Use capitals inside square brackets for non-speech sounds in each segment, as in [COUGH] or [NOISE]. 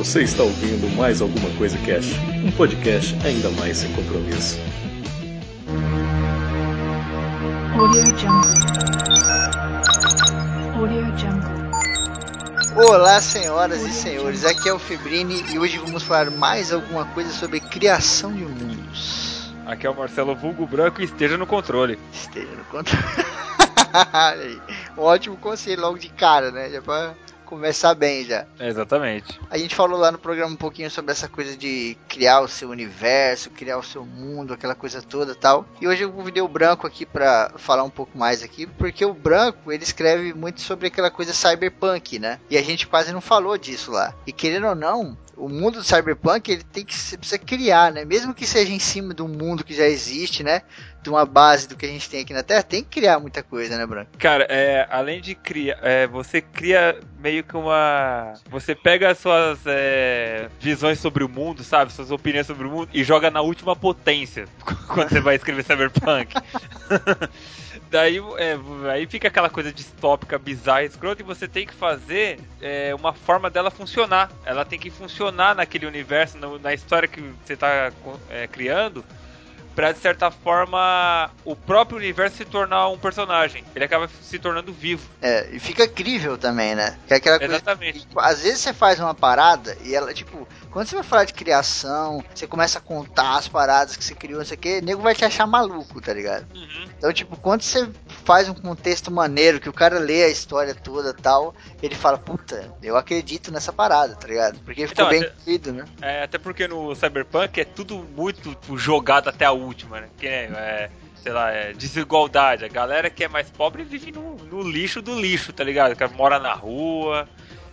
Você está ouvindo mais alguma coisa Cash, um podcast ainda mais sem compromisso. Audio Jungle. Audio Jungle. Olá, senhoras e senhores, aqui é o Febrini e hoje vamos falar mais alguma coisa sobre criação de mundos. Aqui é o Marcelo Vulgo Branco e esteja no controle. Esteja no controle. [LAUGHS] Um ótimo conselho logo de cara, né? Já pra começar bem já. Exatamente. A gente falou lá no programa um pouquinho sobre essa coisa de criar o seu universo, criar o seu mundo, aquela coisa toda tal. E hoje eu convidei o Branco aqui pra falar um pouco mais aqui, porque o Branco, ele escreve muito sobre aquela coisa cyberpunk, né? E a gente quase não falou disso lá. E querendo ou não, o mundo do cyberpunk ele tem que você precisa criar, né? Mesmo que seja em cima de um mundo que já existe, né? De uma base do que a gente tem aqui na Terra, tem que criar muita coisa, né, Branco? Cara, é, além de criar, é, você cria meio que uma. Você pega as suas é, visões sobre o mundo, sabe? Suas opiniões sobre o mundo e joga na última potência [LAUGHS] quando você vai escrever cyberpunk. [LAUGHS] Daí é, aí fica aquela coisa distópica, bizarra, escrota, e você tem que fazer é, uma forma dela funcionar. Ela tem que funcionar naquele universo, no, na história que você está é, criando, para de certa forma o próprio universo se tornar um personagem. Ele acaba se tornando vivo. É, e fica crível também, né? Que é aquela coisa. Exatamente. que, às vezes você faz uma parada e ela, tipo, quando você vai falar de criação, você começa a contar as paradas que você criou, não sei o que, o nego vai te achar maluco, tá ligado? Uhum. Então, tipo, quando você faz um contexto maneiro, que o cara lê a história toda tal, ele fala, puta, eu acredito nessa parada, tá ligado? Porque ficou Então, bem até- construído, né? É, até porque no Cyberpunk é tudo muito tipo, jogado até a última, né? Que nem, é, sei lá, é desigualdade. A galera que é mais pobre vive no, no lixo do lixo, tá ligado? O cara mora na rua.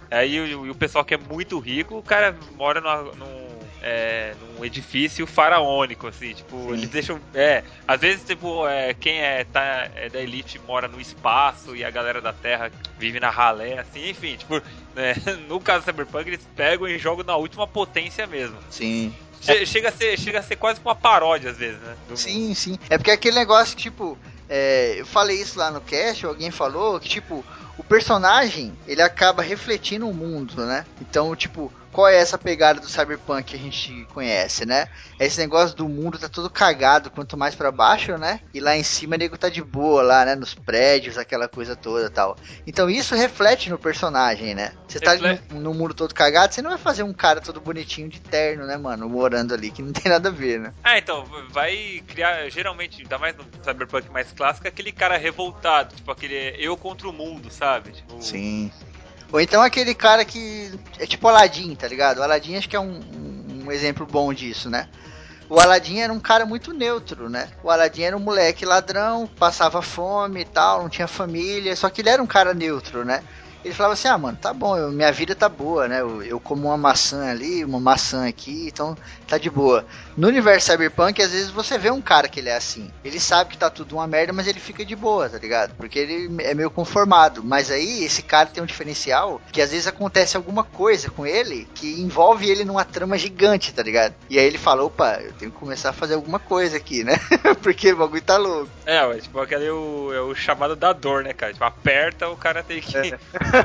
Aí o, o pessoal que é muito rico, o cara mora num, é, num edifício faraônico, assim, tipo, Sim. eles deixam. É, às vezes, tipo, é, quem é, tá, é da elite mora no espaço e a galera da Terra vive na ralé, assim, enfim, tipo, né, [LAUGHS] no caso do Cyberpunk, eles pegam e jogam na última potência mesmo. Sim. Che- Chega a ser, chega a ser quase uma paródia às vezes, né? do. Sim, sim. É porque aquele negócio que, tipo, é, eu falei isso lá no cast, alguém falou que, tipo, o personagem, ele acaba refletindo o mundo, né? Então, tipo, qual é essa pegada do cyberpunk que a gente conhece, né? Esse negócio do mundo tá todo cagado, quanto mais pra baixo, né? E lá em cima o nego tá de boa lá, né? Nos prédios, aquela coisa toda tal. Então isso reflete no personagem, né? Você tá no, no mundo todo cagado, você não vai fazer um cara todo bonitinho de terno, né, mano? Morando ali, que não tem nada a ver, né? Ah, então, vai criar, geralmente, ainda mais no Cyberpunk mais clássico, aquele cara revoltado, tipo aquele eu contra o mundo, sabe? Tipo, Sim. Ou então aquele cara que é tipo Aladdin, tá ligado? O Aladdin acho que é um, um- exemplo bom disso, né? O Aladdin era um cara muito neutro, né? O Aladdin era um moleque ladrão, passava fome e tal, não tinha família, só que ele era um cara neutro, né? Ele falava assim, ah, mano, tá bom, eu- minha vida tá boa, né? Eu, eu como uma maçã ali, uma maçã aqui, então tá de boa. No universo cyberpunk, às vezes você vê um cara que ele é assim. Ele sabe que tá tudo uma merda, mas ele fica de boa, tá ligado? Porque ele é meio conformado. Mas aí, esse cara tem um diferencial que às vezes acontece alguma coisa com ele que envolve ele numa trama gigante, tá ligado? E aí ele fala, opa, eu tenho que começar a fazer alguma coisa aqui, né? [LAUGHS] Porque o bagulho tá louco. É, tipo, aquele é o, é o chamado da dor, né, cara? Tipo, aperta, o cara tem que. Né, [LAUGHS]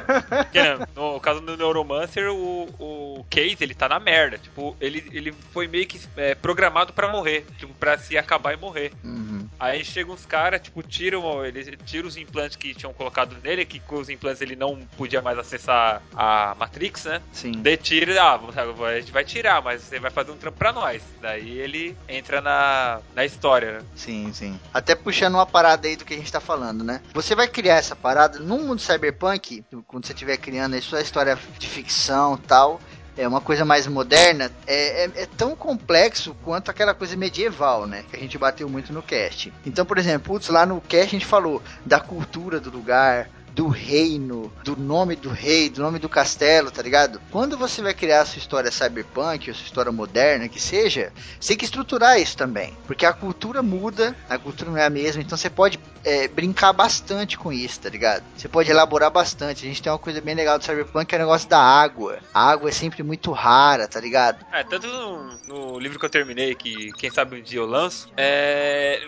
no caso do Neuromancer, o, o Case, ele tá na merda. Tipo, ele, ele foi meio que é, programado pra morrer. Tipo, pra se acabar e morrer. Uhum. Aí chegam uns caras, tipo, tiram, ele tira os implantes que tinham colocado nele, que com os implantes ele não podia mais acessar a Matrix, né? Sim. Daí tira, ah, a gente vai tirar, mas você vai fazer um trampo pra nós. Daí ele entra na, na história, né? Sim, sim. Até puxando uma parada aí do que a gente tá falando, né? Você vai criar essa parada no mundo cyberpunk, quando você estiver criando aí sua história de ficção e tal, é uma coisa mais moderna, é, é, é tão complexo quanto aquela coisa medieval, né? Que a gente bateu muito no cast. Então, por exemplo, putz, lá no cast a gente falou da cultura do lugar, do reino, do nome do rei, do nome do castelo, tá ligado? Quando você vai criar a sua história cyberpunk, ou sua história moderna, que seja, você tem que estruturar isso também. Porque a cultura muda, a cultura não é a mesma, então você pode é, brincar bastante com isso, tá ligado? Você pode elaborar bastante. A gente tem uma coisa bem legal do cyberpunk que é o negócio da água. A água é sempre muito rara, tá ligado? É, tanto no, no livro que eu terminei, que quem sabe um dia eu lanço, é.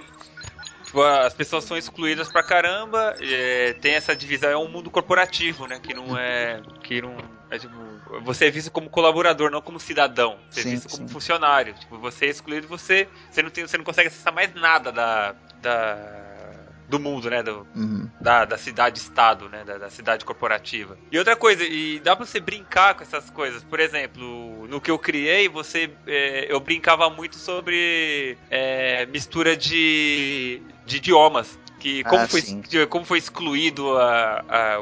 Tipo, as pessoas são excluídas pra caramba, é, tem essa divisão, é um mundo corporativo, né? Que não é. Que não. É, tipo, você é visto como colaborador, não como cidadão. Você Sim, é visto como sim. funcionário. Tipo, você é excluído, você, você, não tem, você não consegue acessar mais nada da, da, do mundo, né? Do, Uhum. da, da cidade-estado, né? Da, da cidade corporativa. E outra coisa, e dá pra você brincar com essas coisas. Por exemplo, no que eu criei, você é, eu brincava muito sobre é, mistura de, de idiomas. Que como, Ah, foi, sim. como foi excluído a, a-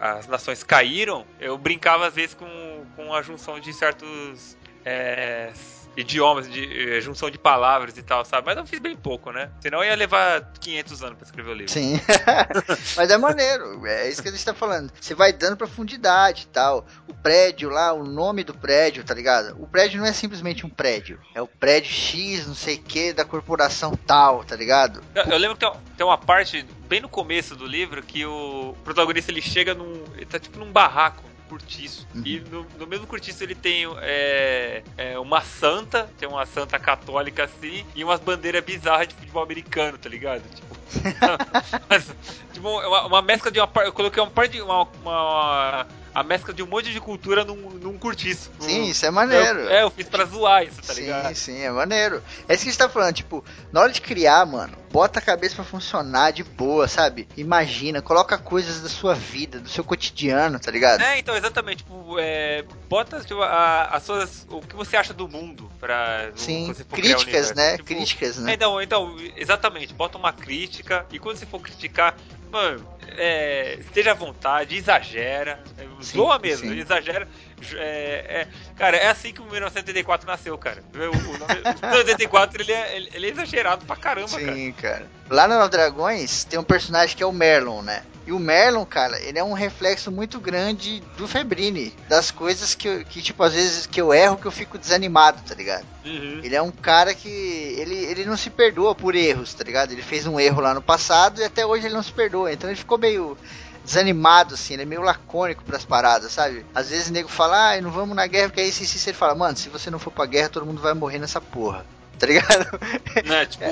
a- as nações caíram, eu brincava às vezes com, com a junção de certos é, idiomas, de eh, junção de palavras e tal, sabe? Mas eu fiz bem pouco, né? Senão eu ia levar 500 anos pra escrever o livro. Sim. [LAUGHS] Mas é maneiro, é isso que a gente tá falando. Você vai dando profundidade e tal. O prédio lá, o nome do prédio, tá ligado? O prédio não é simplesmente um prédio. É o prédio X, não sei o que, da corporação tal, tá ligado? Eu, eu lembro que tem, tem uma parte bem no começo do livro que o protagonista ele chega num. Ele tá tipo num barraco, cortiço. Uhum. E no, no mesmo cortiço ele tem é, é, uma santa, tem uma santa católica assim, e umas bandeiras bizarras de futebol americano, tá ligado? Tipo. [LAUGHS] mas, tipo, uma, uma mescla de uma Eu coloquei uma parte de. Uma, uma- a mescla de um monte de cultura num, num cortiço. Sim, isso é maneiro. Eu, é, eu fiz pra zoar isso, tá sim, ligado? sim, é maneiro. É isso que a gente tá falando, tipo, na hora de criar, mano, bota a cabeça pra funcionar de boa, sabe? Imagina, coloca coisas da sua vida, do seu cotidiano, tá ligado? É, então, exatamente. Tipo, é, bota tipo, a- as suas, o que você acha do mundo pra Sim, críticas, né? Tipo, Críticas, é, né? Então, então, exatamente. Bota uma crítica e quando você for criticar, mano, é, esteja à vontade, exagera. é, Sim, zoa mesmo, sim. exagera. É, é- cara, é assim que o 1984 nasceu, cara. O, o nome- [LAUGHS] o 1984 ele é, ele- é exagerado pra caramba, cara. Sim, cara. Lá no Dragões tem um personagem que é o Merlon, né? E o Merlon, cara, ele é um reflexo muito grande do Febrini. Das coisas que, eu- que, tipo, às vezes que eu erro, que eu fico desanimado, tá ligado? Uhum. Ele é um cara que. Ele, ele não se perdoa por erros, tá ligado? Ele fez um erro lá no passado e até hoje ele não se perdoa. Então ele ficou meio desanimado, assim, ele é meio lacônico pras paradas, sabe? Às vezes o nego fala, ah, não vamos na guerra, porque aí se, se ele fala, mano, se você não for pra guerra, todo mundo vai morrer nessa porra. Tá ligado? Né, tipo,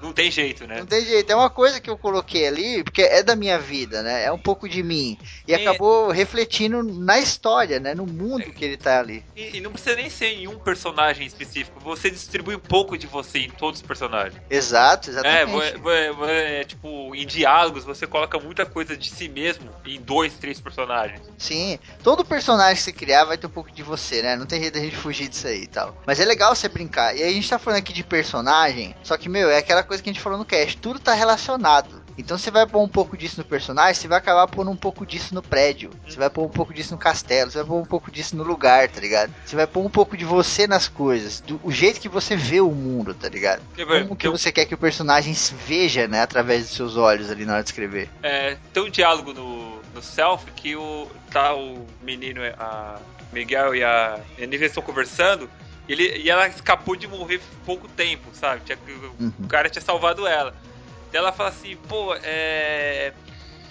não tem jeito, né? Não tem jeito, é uma coisa que eu coloquei ali, porque é da minha vida, né? É um pouco de mim. E É. acabou refletindo na história, né? No mundo que ele tá ali. E, e não precisa nem ser em um personagem específico. Você distribui um pouco de você em todos os personagens. Exato, É, exatamente. é, tipo, em diálogos você coloca muita coisa de si mesmo em dois, três personagens. Sim, todo personagem que você criar vai ter um pouco de você, né? Não tem jeito da gente fugir disso aí e tal. Mas é legal você brincar. E aí a gente tá falando aqui de personagem, só que, meu, é aquela coisa que a gente falou no cast, tudo tá relacionado. Então você vai pôr um pouco disso no personagem, você vai acabar pondo um pouco disso no prédio. Você vai pôr um pouco disso no castelo, você vai pôr um pouco disso no lugar, tá ligado? Você vai pôr um pouco de você nas coisas, do o jeito que você vê o mundo, tá ligado? Como que você quer que o personagem se veja, né, através dos seus olhos ali na hora de escrever. É, tem um diálogo no, no Self que o, tá o menino, a Miguel e a Nívia estão conversando ele, e ela escapou de morrer pouco tempo, sabe? Tinha- Uhum. O cara tinha salvado ela. Daí ela fala assim, pô, é.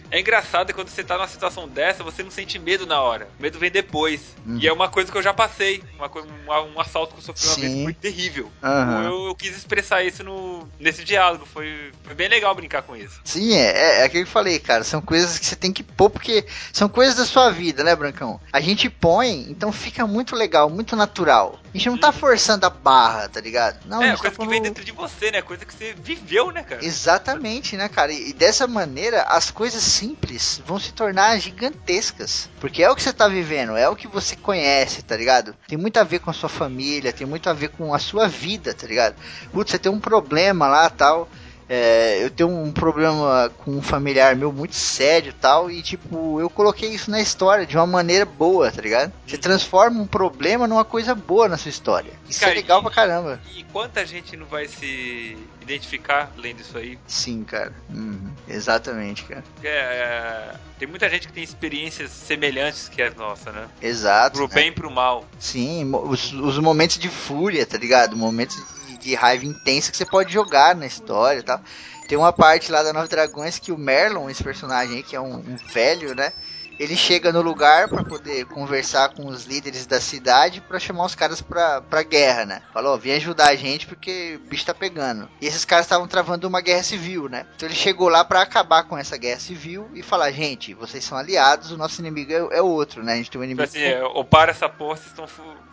É engraçado que quando você tá numa situação dessa, você não sente medo na hora. O medo vem depois. Uhum. E é uma coisa que eu já passei. Uma, coisa- um, um assalto que eu sofri uma Sim. vez foi terrível. Aham. Eu, eu quis expressar isso no, nesse diálogo. Foi, foi bem legal brincar com isso. Sim, é, é, é aquilo que eu falei, cara. São coisas que você tem que pôr, porque são coisas da sua vida, né, Brancão? A gente põe, então fica muito legal, muito natural. A gente não tá forçando a barra, tá ligado? Não, a é, gente coisa tá que vem dentro de você, né? Coisa que você viveu, né, cara? Exatamente, né, cara? E, e dessa maneira, as coisas simples vão se tornar gigantescas. Porque é o que você tá vivendo, é o que você conhece, tá ligado? Tem muito a ver com a sua família, tem muito a ver com a sua vida, tá ligado? Putz, você tem um problema lá tal. É, eu tenho um problema com um familiar meu muito sério e tal, e tipo, eu coloquei isso na história de uma maneira boa, tá ligado? Você transforma um problema numa coisa boa na sua história. Isso Cara, é legal e- pra caramba. E quanta gente não vai se identificar lendo isso aí? Sim, cara. Uhum. Exatamente, cara. É, é, tem muita gente que tem experiências semelhantes que a nossa, né? Exato. Pro né? bem e pro mal. Sim, os, os momentos de fúria, tá ligado? Momentos de, raiva intensa que você pode jogar na história e tal. Tem uma parte lá da Nove Dragões que o Merlon, esse personagem aí, que é um, um velho, né? Ele chega no lugar pra poder conversar com os líderes da cidade pra chamar os caras pra, pra guerra, né? Falou, vem ajudar a gente porque o bicho tá pegando. E esses caras estavam travando uma guerra civil, né? Então ele chegou lá pra acabar com essa guerra civil e falar, gente, vocês são aliados, o nosso inimigo é, é outro, né? A gente tem um Tipo inimigo. assim, ou para essa porra, estão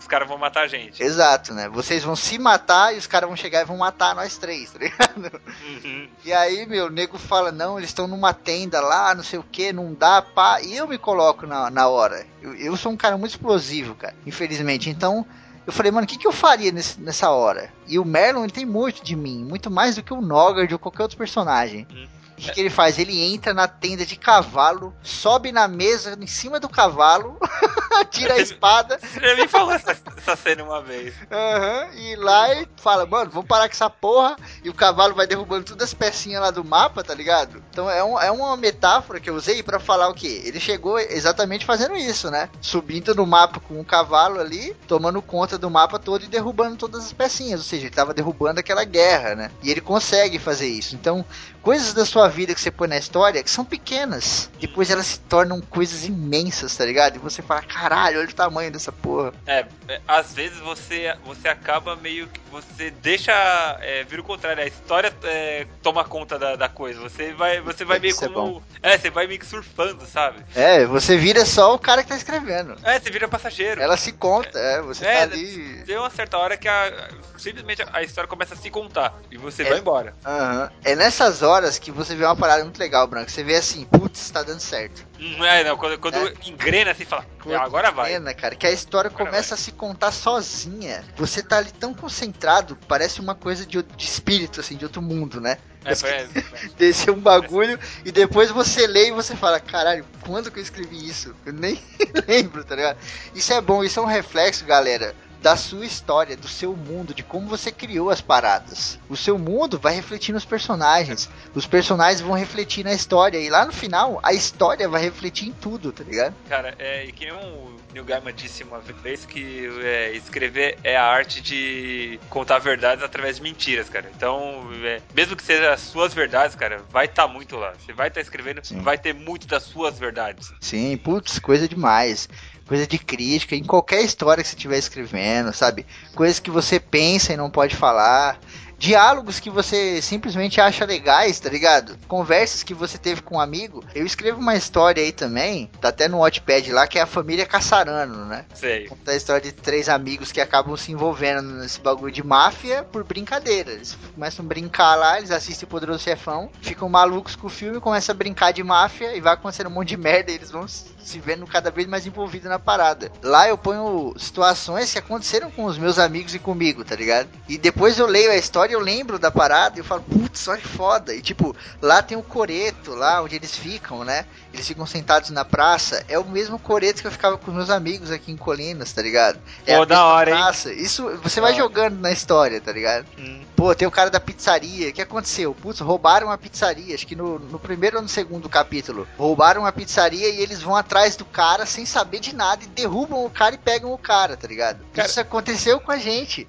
os caras vão matar a gente. Exato, né? Vocês vão se matar e os caras vão chegar e vão matar nós três, [LAUGHS] tá ligado? Uhum. E aí, meu, o nego fala, não, eles estão numa tenda lá, não sei o que, não dá, pá. E eu me coloco na, na hora. Eu, eu sou um cara muito explosivo, cara, infelizmente. Então, eu falei, mano, o que, que eu faria nesse- nessa hora? E o Merlin ele tem muito de mim, muito mais do que o Nogard ou qualquer outro personagem. Hum. O que, que ele faz? Ele entra na tenda de cavalo, sobe na mesa, em cima do cavalo, [LAUGHS] tira a espada, Você já me falou essa, essa cena uma vez. Aham, e lá ele fala, mano, vamos parar com essa porra. E o cavalo vai derrubando todas as pecinhas lá do mapa, tá ligado? Então é, um- é uma metáfora que eu usei pra falar o quê? Ele chegou exatamente fazendo isso, né? Subindo no mapa com um cavalo ali, tomando conta do mapa todo e derrubando todas as pecinhas. Ou seja, ele tava derrubando aquela guerra, né? E ele consegue fazer isso. Então, coisas da sua vida que você põe na história que são pequenas. Depois elas se tornam coisas imensas, tá ligado? E você fala, caralho, olha o tamanho dessa porra. É, é, às vezes você, você acaba meio que. Você deixa. É, vira o contrário, a história é, toma conta da, da coisa. Você vai, você vai meio é como. É, você vai meio que surfando, sabe? É, você vira só o cara que tá escrevendo. É, você vira passageiro. Ela se conta, é, você É, tá ali. Tem uma certa hora que a, simplesmente a história começa a se contar e você É. vai embora. Aham. É nessas horas que você vê uma parada muito legal, Branco. Você vê assim, putz, tá dando certo. Hum, É, não, quando, quando É. engrena assim, fala, Pô, agora que vai. Pena, cara, que a história Agora começa a se contar sozinha. Você tá ali tão concentrado, parece uma coisa de, de espírito, assim, de outro mundo, né? É, parece- [LAUGHS] Descer um bagulho e depois você lê e você fala, caralho, quando que eu escrevi isso? Eu nem [LAUGHS] lembro, tá ligado? Isso é bom, isso é um reflexo, galera, da sua história, do seu mundo, de como você criou as paradas. O seu mundo vai refletir nos personagens, os personagens vão refletir na história, e lá no final, a história vai refletir em tudo, tá ligado? Cara, é, e que nem o Neil Gaiman disse uma vez que é, escrever é a arte de contar verdades através de mentiras, cara. Então, é, mesmo que seja as suas verdades, cara, vai estar muito lá. Você vai estar escrevendo, Sim. vai ter muito das suas verdades. Sim, putz, coisa demais. Coisa de crítica, em qualquer história que você estiver escrevendo, sabe? Coisas que você pensa e não pode falar. Diálogos que você simplesmente acha legais, tá ligado? Conversas que você teve com um amigo. Eu escrevo uma história aí também, tá até no Watchpad lá, que é a família Caçarano, né? Sei. Conta a história de três amigos que acabam se envolvendo nesse bagulho de máfia por brincadeira. Eles começam a brincar lá, eles assistem o Poderoso Chefão, ficam malucos com o filme, começam a brincar de máfia e vai acontecendo um monte de merda e eles vão se vendo cada vez mais envolvidos na parada. Lá eu ponho situações que aconteceram com os meus amigos e comigo, tá ligado? E depois eu leio a história, eu lembro da parada e eu falo, putz, olha que foda. E tipo, lá tem o coreto, lá onde eles ficam, né? Eles ficam sentados na praça. É o mesmo coreto que eu ficava com os meus amigos aqui em Colinas, tá ligado? É Pô, da hora, hein? praça. Isso você vai hora. jogando na história, tá ligado? Hum. Pô, tem o cara da pizzaria. O que aconteceu? Putz, roubaram a pizzaria. Acho que no, no primeiro ou no segundo capítulo. Roubaram a pizzaria e eles vão atrás do cara sem saber de nada e derrubam o cara e pegam o cara, tá ligado? Cara- Isso aconteceu com a gente.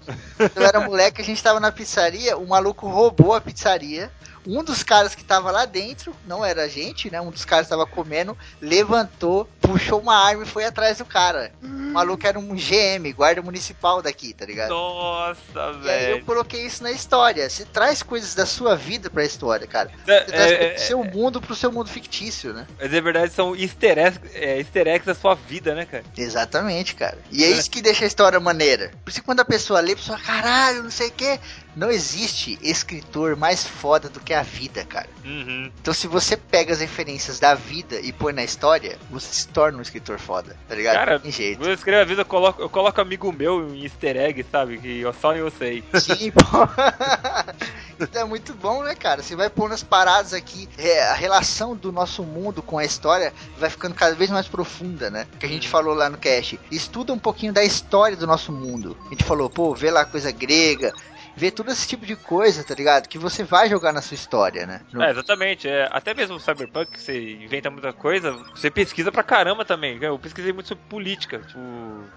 Eu era moleque, a gente tava na pizzaria, o maluco roubou a pizzaria. Um dos caras que tava lá dentro, não era a gente, né? Um dos caras tava comendo, levantou, puxou uma arma e foi atrás do cara. O maluco era um GM, guarda municipal daqui, tá ligado? Nossa, E aí eu velho. coloquei isso na história. Você traz coisas da sua vida pra história, cara. É, Você traz é, do é, seu mundo pro seu mundo fictício, né? Mas na verdade são easter eggs, é, easter eggs da sua vida, né, cara? Exatamente, cara. E é isso que deixa a história maneira. Por isso que quando a pessoa lê, a pessoa, caralho, não sei o quê. Não existe escritor mais foda do que a vida, cara. Uhum. Então se você pega as referências da vida e põe na história, você se torna um escritor foda, tá ligado? Cara, Tem jeito. Eu escrevo a vida, eu coloco, eu coloco amigo meu em easter egg, sabe? Que eu, só eu sei. [LAUGHS] Sim, pô. [LAUGHS] Então é muito bom, né, cara? Você vai pondo as paradas aqui, é, a relação do nosso mundo com a história vai ficando cada vez mais profunda, né? Que a gente falou lá no cast. Estuda um pouquinho da história do nosso mundo. A gente falou, pô, vê lá coisa grega, ver todo esse tipo de coisa, tá ligado? Que você vai jogar na sua história, né? No- É, exatamente. É, até mesmo o Cyberpunk, que você inventa muita coisa, você pesquisa pra caramba também. Eu pesquisei muito sobre política, tipo,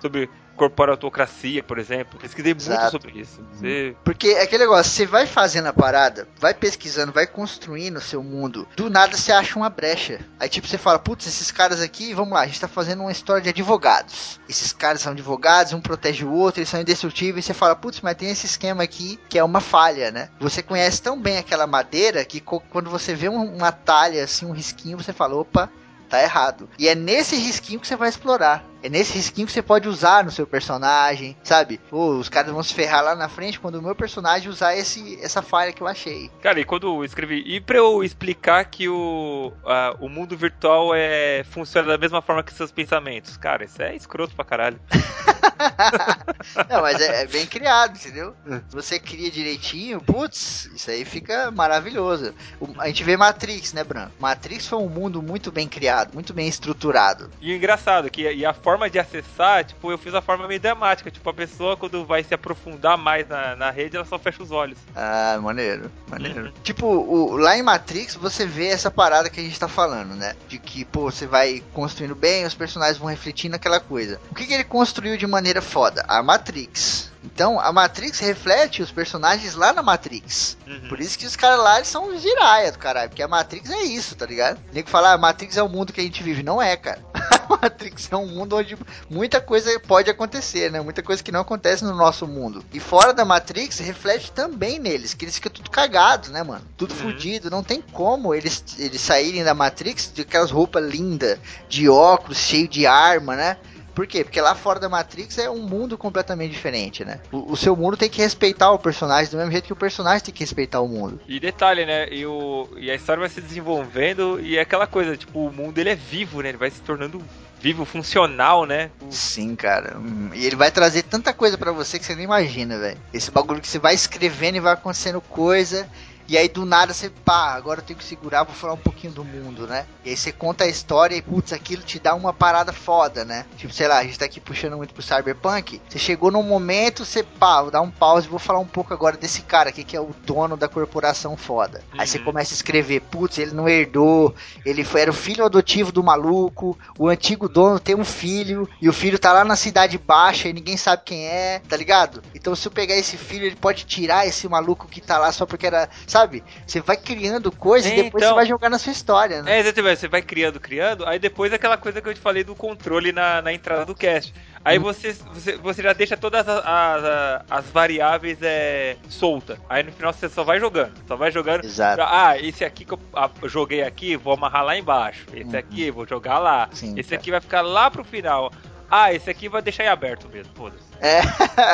sobre corporatocracia, por exemplo. Pesquisei muito Exato. sobre isso. Você... Porque é aquele negócio, você vai fazendo a parada, vai pesquisando, vai construindo o seu mundo. Do nada você acha uma brecha. Aí tipo, você fala, putz, esses caras aqui, vamos lá, a gente tá fazendo uma história de advogados. Esses caras são advogados, um protege o outro, eles são indestrutíveis. Você fala, putz, mas tem esse esquema aqui que é uma falha, né? Você conhece tão bem aquela madeira que quando você vê um- uma talha, assim, um risquinho, você fala, opa, tá errado. E é nesse risquinho que você vai explorar. É nesse risquinho que você pode usar no seu personagem, sabe? Pô, os caras vão se ferrar lá na frente quando o meu personagem usar esse, essa falha que eu achei. Cara, e quando eu escrevi. E pra eu explicar que o, a- o mundo virtual é, funciona da mesma forma que seus pensamentos. Cara, isso é escroto pra caralho. [LAUGHS] Não, mas é, é bem criado, entendeu? Se você cria direitinho, putz, isso aí fica maravilhoso. O- a gente vê Matrix, né, Bran? Matrix foi um mundo muito bem criado, muito bem estruturado. E o engraçado, que e a forma de acessar, tipo, eu fiz a forma meio dramática. Tipo, a pessoa, quando vai se aprofundar mais na, na rede, ela só fecha os olhos. Ah, maneiro, maneiro. Uhum. Tipo, o, lá em Matrix você vê essa parada que a gente tá falando, né? De que, pô, você vai construindo bem, os personagens vão refletindo aquela coisa. O que, que ele construiu de maneira foda? A Matrix. Então, a Matrix reflete os personagens lá na Matrix. Uhum. Por isso que os caras lá eles são giraia do caralho. Porque a Matrix é isso, tá ligado? Tem que falar, a Matrix é o mundo que a gente vive. Não é, cara. [LAUGHS] A Matrix é um mundo onde muita coisa pode acontecer, né? Muita coisa que não acontece no nosso mundo. E fora da Matrix, reflete também neles, que eles ficam tudo cagados, né, mano? Tudo Uhum. fudido. Não tem como eles, eles saírem da Matrix de aquelas roupas lindas, de óculos, cheio de arma, né? Por quê? Porque lá fora da Matrix é um mundo completamente diferente, né? O, o seu mundo tem que respeitar o personagem do mesmo jeito que o personagem tem que respeitar o mundo. E detalhe, né? E, o, e a história vai se desenvolvendo e é aquela coisa, tipo, o mundo ele é vivo, né? Ele vai se tornando vivo, funcional, né? Sim, cara. Hum, E ele vai trazer tanta coisa pra você que você nem imagina, velho. Esse bagulho que você vai escrevendo e vai acontecendo coisa. E aí do nada você, pá, agora eu tenho que segurar, vou falar um pouquinho do mundo, né? E aí você conta a história e, putz, aquilo te dá uma parada foda, né? Tipo, sei lá, a gente tá aqui puxando muito pro Cyberpunk. Você chegou num momento, você, pá, vou dar um pause e vou falar um pouco agora desse cara aqui que é o dono da corporação foda. Aí você Uhum. começa a escrever, putz, ele não herdou, ele foi, era o filho adotivo do maluco, o antigo dono tem um filho, e o filho tá lá na cidade baixa e ninguém sabe quem é, tá ligado? Então se eu pegar esse filho, ele pode tirar esse maluco que tá lá só porque era, sabe? Você vai criando coisa e É, depois então. você vai jogar na sua história, né? É, exatamente, você vai criando, criando, aí depois aquela coisa que eu te falei do controle na, na entrada do cast. Aí você, você, você já deixa todas as, as, as variáveis é, solta. Aí no final você só vai jogando, só vai jogando. Exato. Ah, esse aqui que eu ah, joguei aqui, vou amarrar lá embaixo. Esse Uhum. aqui, vou jogar lá. Sim, esse cara. aqui vai ficar lá pro final. Ah, esse aqui vai deixar em aberto mesmo, foda-se. É.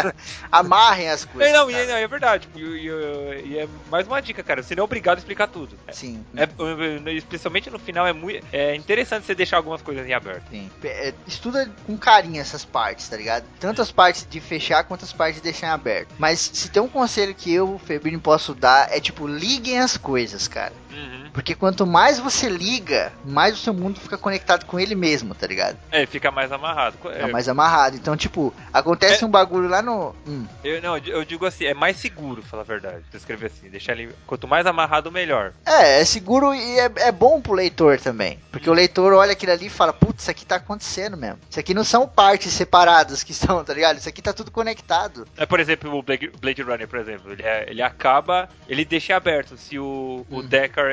[LAUGHS] Amarrem as coisas. É, não, e, não, é verdade. E, e- e é mais uma dica, cara. Você não é obrigado a explicar tudo. Sim. É, é, especialmente no final, é muito é interessante você deixar algumas coisas em aberto. Sim. É, estuda com carinho essas partes, tá ligado? Tanto as partes de fechar quanto as partes de deixar em aberto. Mas se tem um conselho que eu, Febrini, posso dar, é tipo, liguem as coisas, cara. Uhum. Porque quanto mais você liga, mais o seu mundo fica conectado com ele mesmo, tá ligado? É, fica mais amarrado. Fica É, mais amarrado. Então, tipo, acontece É. um bagulho lá no. Hum, eu, não, eu digo assim, é mais seguro, falar a verdade. Você escrever assim, deixar ele. Quanto mais amarrado, melhor. É, é seguro e é, é bom pro leitor também. Porque o leitor olha aquilo ali e fala, putz, isso aqui tá acontecendo mesmo. Isso aqui não são partes separadas que [LAUGHS] estão, tá ligado? Isso aqui tá tudo conectado. É, por exemplo, o Blade, Blade Runner, por exemplo. Ele, é- ele acaba. Ele deixa aberto se o, o Uhum.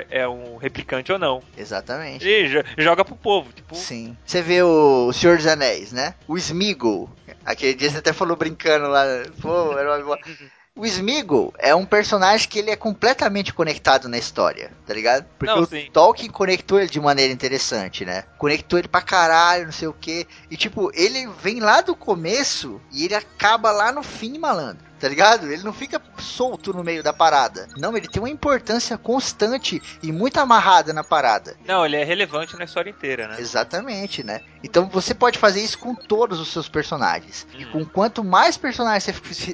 É um replicante ou não. Exatamente. Jo- joga pro povo. Tipo, Sim. Você vê o, o Senhor dos Anéis, né? O Smeagol. Aquele dia você até falou brincando lá. Pô, era uma... O Smeagol é um personagem que ele é completamente conectado na história, tá ligado? Porque Não, o sim. Tolkien conectou ele de maneira interessante, né? Conectou ele pra caralho, não sei o quê. E tipo, ele vem lá do começo e ele acaba lá no fim, malandro. Tá ligado? Ele não fica solto no meio da parada. Não, ele tem uma importância constante e muito amarrada na parada. Não, ele é relevante na história inteira, né? Exatamente, né? Então você pode fazer isso com todos os seus personagens. E Uhum. com quanto mais personagens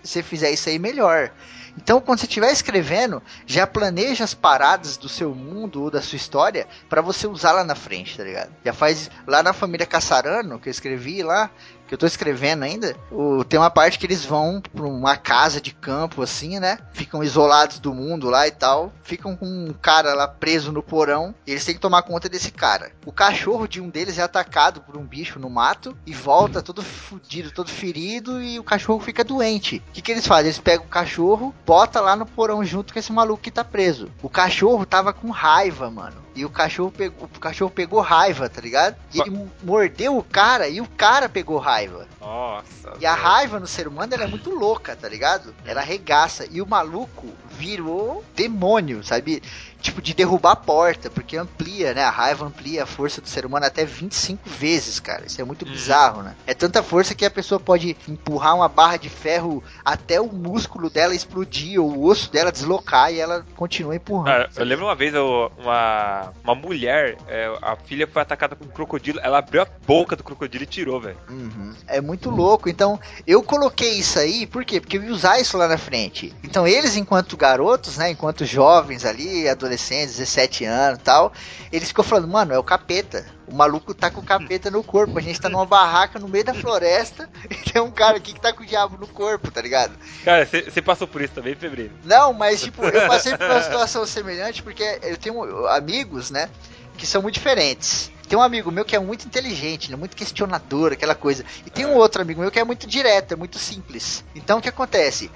você fizer isso aí, melhor. Então, quando você estiver escrevendo, já planeja as paradas do seu mundo ou da sua história pra você usar lá na frente, tá ligado? Já faz lá na família Caçarano, que eu escrevi lá, que eu tô escrevendo ainda, o, tem uma parte que eles vão pra uma casa de campo, assim, né? Ficam isolados do mundo lá e tal. Ficam com um cara lá preso no porão. E eles têm que tomar conta desse cara. O cachorro de um deles é atacado por um bicho no mato e volta todo fudido, todo ferido. E o cachorro fica doente. O que, que eles fazem? Eles pegam o cachorro, bota lá no porão junto com esse maluco que tá preso. O cachorro tava com raiva, mano. E o cachorro pegou, o cachorro pegou raiva, tá ligado? E ele mordeu o cara e o cara pegou raiva. Nossa. E a raiva no ser humano ela é muito louca, tá ligado? Ela arregaça. E o maluco virou demônio, sabe? Tipo, de derrubar a porta, porque amplia, né? A raiva amplia a força do ser humano até 25 vezes, cara. Isso é muito Uhum. bizarro, né? É tanta força que a pessoa pode empurrar uma barra de ferro até o músculo dela explodir, ou o osso dela deslocar e ela continua empurrando. Cara, eu lembro uma vez eu- uma, uma mulher, é, a filha foi atacada por um crocodilo, ela abriu a boca do crocodilo e tirou, velho. Uhum. É muito louco. Então, eu coloquei isso aí, por quê? Porque eu ia usar isso lá na frente. Então, eles, enquanto garotos, né? Enquanto jovens ali, adolescentes, 17 anos e tal, eles ficam falando, mano, é o capeta. O maluco tá com o capeta no corpo. A gente tá numa barraca no meio da floresta [LAUGHS] e tem um cara aqui que tá com o diabo no corpo, tá ligado? Cara, você passou por isso também, Febrino? Não, mas tipo, eu passei por uma situação semelhante porque eu tenho amigos, né, que são muito diferentes. Tem um amigo meu que é muito inteligente, né, muito questionador, aquela coisa. E tem um outro amigo meu que é muito direto, é muito simples. Então o que acontece?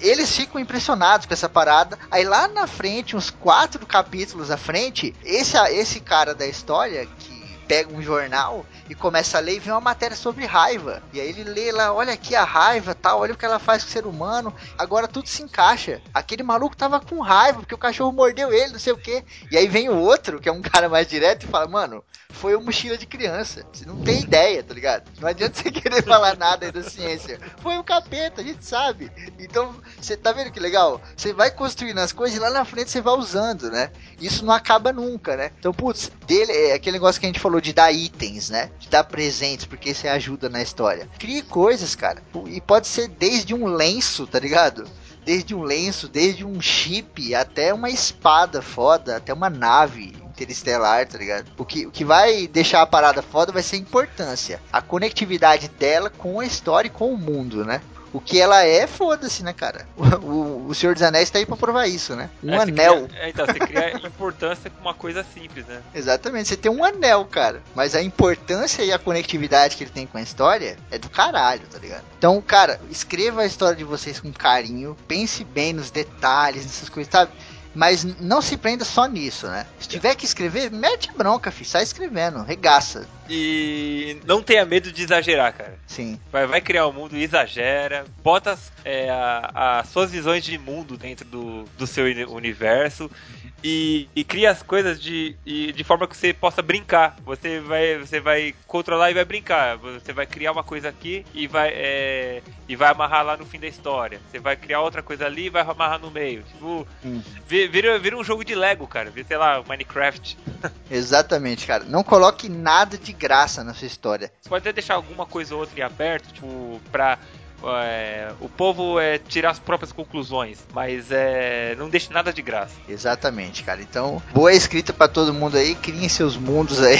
Eles ficam impressionados com essa parada. Aí lá na frente, uns quatro capítulos à frente, esse, esse cara da história que pega um jornal e começa a ler e vê uma matéria sobre raiva. E aí ele lê lá, olha aqui a raiva, tal, olha o que ela faz com o ser humano. Agora tudo se encaixa. Aquele maluco tava com raiva porque o cachorro mordeu ele, não sei o que. E aí vem o outro, que é um [LAUGHS] cara mais direto, e fala, mano, foi uma mochila de criança. Você não tem ideia, tá ligado? Não adianta você [LAUGHS] querer falar nada aí da ciência. Foi o capeta, a gente sabe. Então, você tá vendo que legal? Você vai construindo as coisas e lá na frente você vai usando, né? Isso não acaba nunca, né? Então, putz, dele é aquele negócio que a gente falou de dar itens, né? De dar presentes, porque você ajuda na história. Crie coisas, cara. E pode ser desde um lenço, tá ligado? Desde um lenço, desde um chip, até uma espada foda, até uma nave interestelar, tá ligado? O que, o que vai deixar a parada foda vai ser a importância. A conectividade dela com a história e com o mundo, né? O que ela é, foda-se, né, cara? O, o, o Senhor dos Anéis tá aí pra provar isso, né? Um É, anel. cria- é, então, você cria [LAUGHS] importância com uma coisa simples, né? Exatamente, você tem um anel, cara. Mas a importância e a conectividade que ele tem com a história é do caralho, tá ligado? Então, cara, escreva a história de vocês com carinho, pense bem nos detalhes, nessas coisas, sabe? Mas não se prenda só nisso, né? Se tiver que escrever, mete bronca, filho. Sai escrevendo, regaça. E não tenha medo de exagerar, cara. Sim. Vai, vai criar um mundo, exagera, bota as, é, a- as suas visões de mundo dentro do, do seu uni- universo e, e cria as coisas de, de forma que você possa brincar. Você vai, você vai controlar e vai brincar. Você vai criar uma coisa aqui e vai, é, e vai amarrar lá no fim da história. Você vai criar outra coisa ali e vai amarrar no meio. Tipo, Hum. vi- vira, vira um jogo de Lego, cara. Vira, sei lá, Minecraft. [LAUGHS] Exatamente, cara. Não coloque nada de graça na sua história. Você pode até deixar alguma coisa ou outra em aberto, tipo, pra é, o povo é, tirar as próprias conclusões, mas é, não deixe nada de graça. Exatamente, cara. Então, boa escrita pra todo mundo aí. Criem seus mundos aí.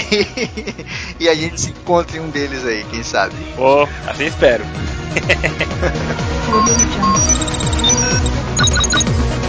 [LAUGHS] e a gente se encontre em um deles aí, quem sabe. Oh, assim espero. [LAUGHS]